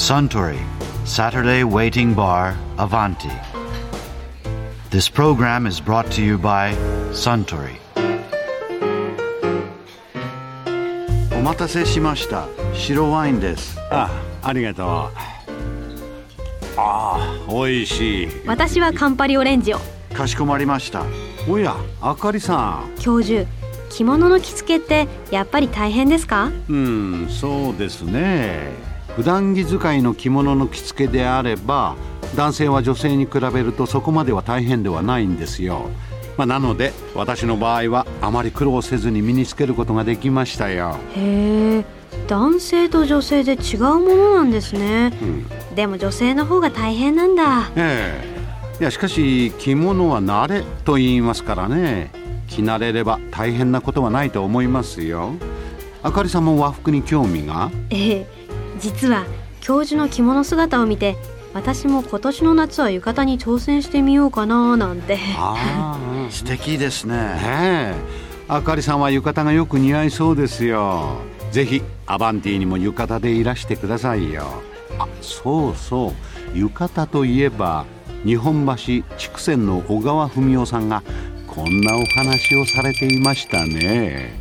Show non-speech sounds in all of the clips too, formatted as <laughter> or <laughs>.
Suntory Saturday Waiting Bar Avanti. This program is brought to you by Suntory. お待たせしました白ワインですあありがとうああ美味しい私はカンパリオレンジをかしこまりましたおやあかりさん教授着物の着付けってやっぱり大変ですかうんそうですね普段着使いの着物の着付けであれば男性は女性に比べるとそこまでは大変ではないんですよ、まあ、なので私の場合はあまり苦労せずに身につけることができましたよ。へえ男性と女性で違うものなんですね、うん。でも女性の方が大変なんだ。ええ。いやしかし着物は慣れと言いますからね。着慣れれば大変なことはないと思いますよ。あかりさんも和服に興味が？ええ実は教授の着物姿を見て私も今年の夏は浴衣に挑戦してみようかななんて。ああ素敵ですね。ねえ。あかりさんは浴衣がよく似合いそうですよ。ぜひアバンティにも浴衣でいらしてくださいよ。あそうそう。浴衣といえば日本橋筑前の小川文夫さんがこんなお話をされていましたね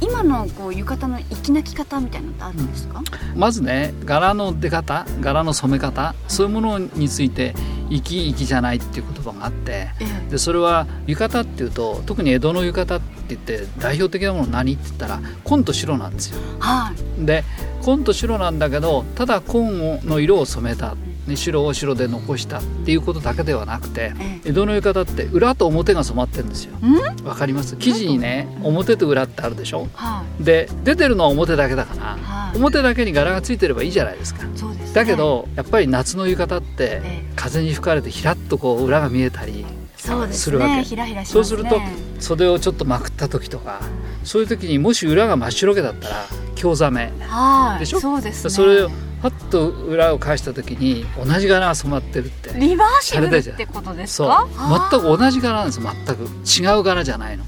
今のこう浴衣の粋な着方みたいなのってあるんですか、まずね柄の出方柄の染め方そういうものについて「生き生きじゃない」っていう言葉があってえ。でそれは浴衣っていうと特に江戸の浴衣って言って代表的なもの何って言ったら紺と白なんですよ。はい。で紺と白なんだけどただ紺の色を染めた、ね、白を白で残したっていうことだけではなくてえ江戸の浴衣って裏と表が染まってるんですよ。ん？わかります？生地にね表？と裏ってあるでしょ？はい。で出てるのは表だけだからはい。表だけに柄がついてればいいじゃないですか。す、ね、だけどやっぱり夏の浴衣ってええ。風に吹かれてひらっとこう裏が見えたりそうですするわけ。そうすると袖をちょっとまくった時とかそういう時にもし裏が真っ白けだったら京ざめ。はい。でしょ？そうですね。それをパッと裏を返した時に同じ柄が染まってるって。リバーシブルってことですそう。か全く同じ柄なんです全く。違う柄じゃないの。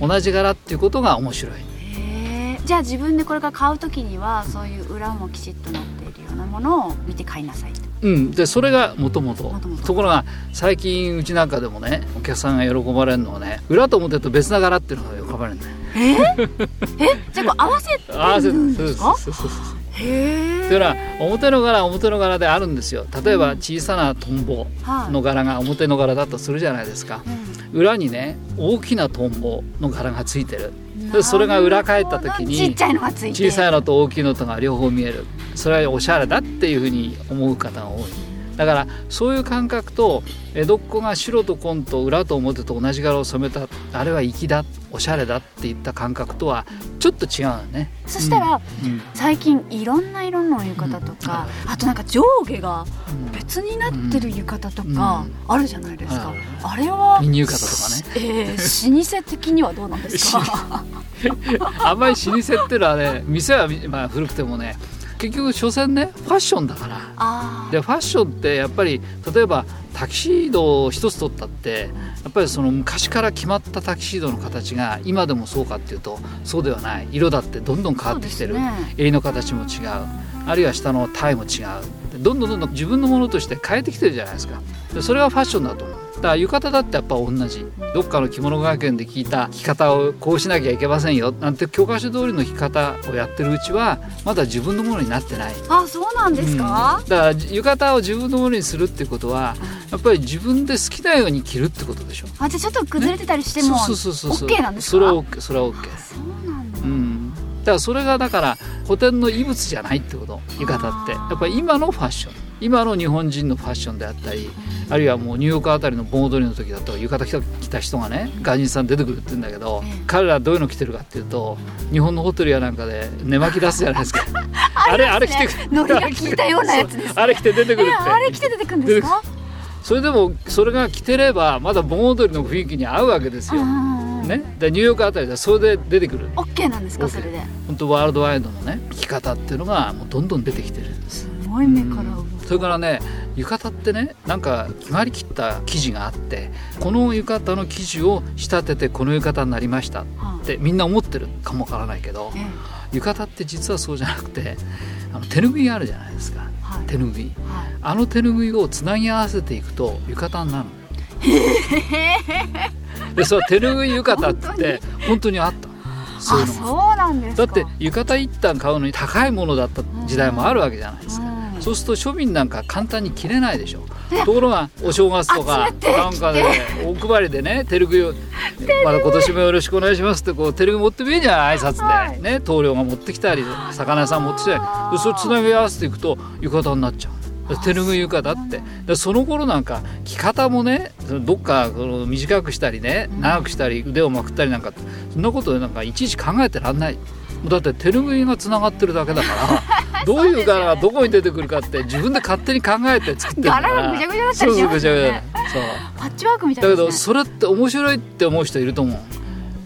同じ柄っていうことが面白い。じゃあ自分でこれから買うときにはそういう裏もきちっとなっているようなものを見て買いなさいと。うん、でそれがもともとところが最近うちなんかでもねお客さんが喜ばれるのはね裏と表と別な柄っていうのが喜ばれるんだよ。え？じゃあこう合わせて合わせてる。んです。かそうそうそうへえだから表の柄は表の柄であるんですよ。例えば小さなトンボはい。の柄が表の柄だとするじゃないですか。裏にね大きなトンボの柄がついてる。でそれが裏返った時に小さいのと大きいのとが両方見える。それはおしゃれだっていうふうに思う方が多いだからそういう感覚と江戸っ子が白と紺と裏と表と同じ柄を染めたあれは粋だおしゃれだっていった感覚とはちょっと違うよね、そしたらうん。最近いろんな色の浴衣とか、あとなんか上下がうん。別になってる浴衣とうん。かあるじゃないですか、ああれはミニ浴衣とかね。えー、老舗的にはどうなんですか？<laughs> あんまり老舗っていうのはね店は、まあ、古くてもね結局所詮ねファッションだから。あでファッションってやっぱり例えばタキシードを一つ取ったってやっぱりその昔から決まったタキシードの形が今でもそうかっていうとそうではない。色だってどんどん変わってきてる、ね。襟の形も違う。あるいは下のタイも違う。でどんどんどんどん自分のものとして変えてきてるじゃないですか。でそれがファッションだと思う。だから浴衣だってやっぱ同じ。どっかの着物学園で聞いた着方をこうしなきゃいけませんよ。なんて教科書通りの着方をやってるうちはまだ自分のものになってない。あそうなんですか、うん。だから浴衣を自分のものにするっていうことはやっぱり自分で好きなように着るってことでしょ。あじゃあちょっと崩れてたりしても、そうそうそうそう。OK なんですか？それは OK それは OK。そうからそれがだから古典の遺物じゃないってこと浴衣って。やっぱり今のファッション今の日本人のファッションであったりあるいはもうニューヨークあたりの盆踊りの時だと浴衣着た人がね外人さん出てくるって言うんだけど、ええ。彼らどういうの着てるかっていうと日本のホテルやなんかで寝巻き出すじゃないですか。<laughs> あれあれ着てくノリが効いたようなやつですね。あれ着て出てくるって、えあれ着て出てくるんですか？それでもそれが着てればまだ盆踊りの雰囲気に合うわけですよ。ね、でニューヨークあたりでそれで出てくる。オッケーなんですかそれで。本当ワールドワイドのね着方っていうのがもうどんどん出てきてるす。ごい目からう。それからね浴衣ってねなんか決まりきった生地があってこの浴衣の生地を仕立ててこの浴衣になりましたはってみんな思ってるかもわからないけどえ浴衣って実はそうじゃなくてあの手ぬぐいあるじゃないですか、はい。手ぬぐい。はい。あの手ぬぐいをつなぎ合わせていくと浴衣になるの <laughs> でその手ぬぐい浴衣って本当にあった。そういうあのが。そうなんですか。だって浴衣一旦買うのに高いものだった時代もあるわけじゃないですか、うん。そうすると庶民なんか簡単に着れないでしょ。ところがお正月とかなんかでお配りでね手ぬぐいを「まだ今年もよろしくお願いします」ってこう手ぬぐい持ってみえじゃん挨拶はい。でね棟梁が持ってきたり魚屋さん持ってきたり。でそれつなぎ合わせていくと浴衣になっちゃう手ぬぐい浴衣って。でその頃なんか着方もねどっかこの短くしたりね長くしたり腕をまくったりなんかそんなことなんかいちいち考えてらんない。だって手ぬぐいがつながってるだけだから <laughs> どういう柄がどこに出てくるかって自分で勝手に考えて作ってる。から柄がぐちゃぐちゃだったりしますよね。そうパッチワークみたいだけですねどそれって面白いって思う人いると思う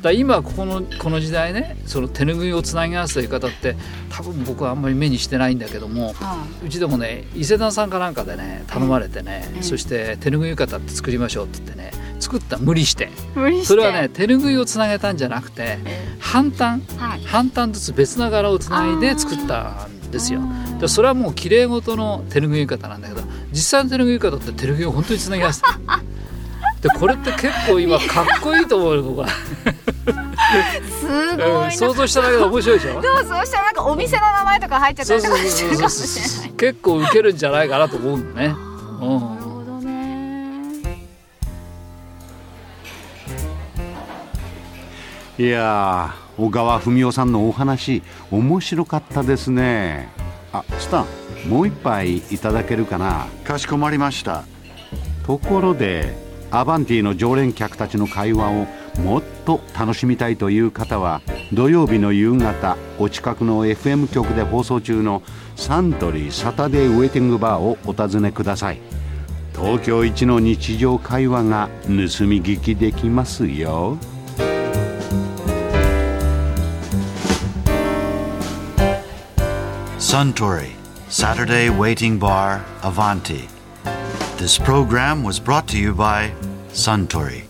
だ今ここのこの時代ねその手ぬぐいをつなぎ合わせた言い方って多分僕はあんまり目にしてないんだけどもはうちでもね伊勢丹さんかなんかでね頼まれてね、うん。そして手ぬぐい浴衣って作りましょうって言ってね作った無理して。それはね手ぬぐいをつなげたんじゃなくてえ半端ーはい。半端ずつ別な柄をつないで作ったんですよ。でそれはもう綺麗事の手ぬぐい浴衣なんだけど実際の手ぬぐい浴衣って手ぬぐいを本当につなぎ合わせてるでこれって結構今かっこいいと思うよ僕は、すごいな。うん想像しただけで面白いでしょ？でもそうしたらなんかお店の名前とか入っちゃったりとかしてるかもしれない。結構ウケるんじゃないかなと思うのね、なるうん、ほどねいやー小川文夫さんのお話面白かったですね。あスタンもう一杯いただけるかな？かしこまりました。ところでアバンティの常連客たちの会話をもっと楽しみたいという方は土曜日の夕方お近くの FM 局で放送中のサントリーサタデーウェイティングバーをお尋ねください東京一の日常会話が盗み聞きできますよ Suntory, Saturday Waiting Bar, Avanti. This program was brought to you by Suntory.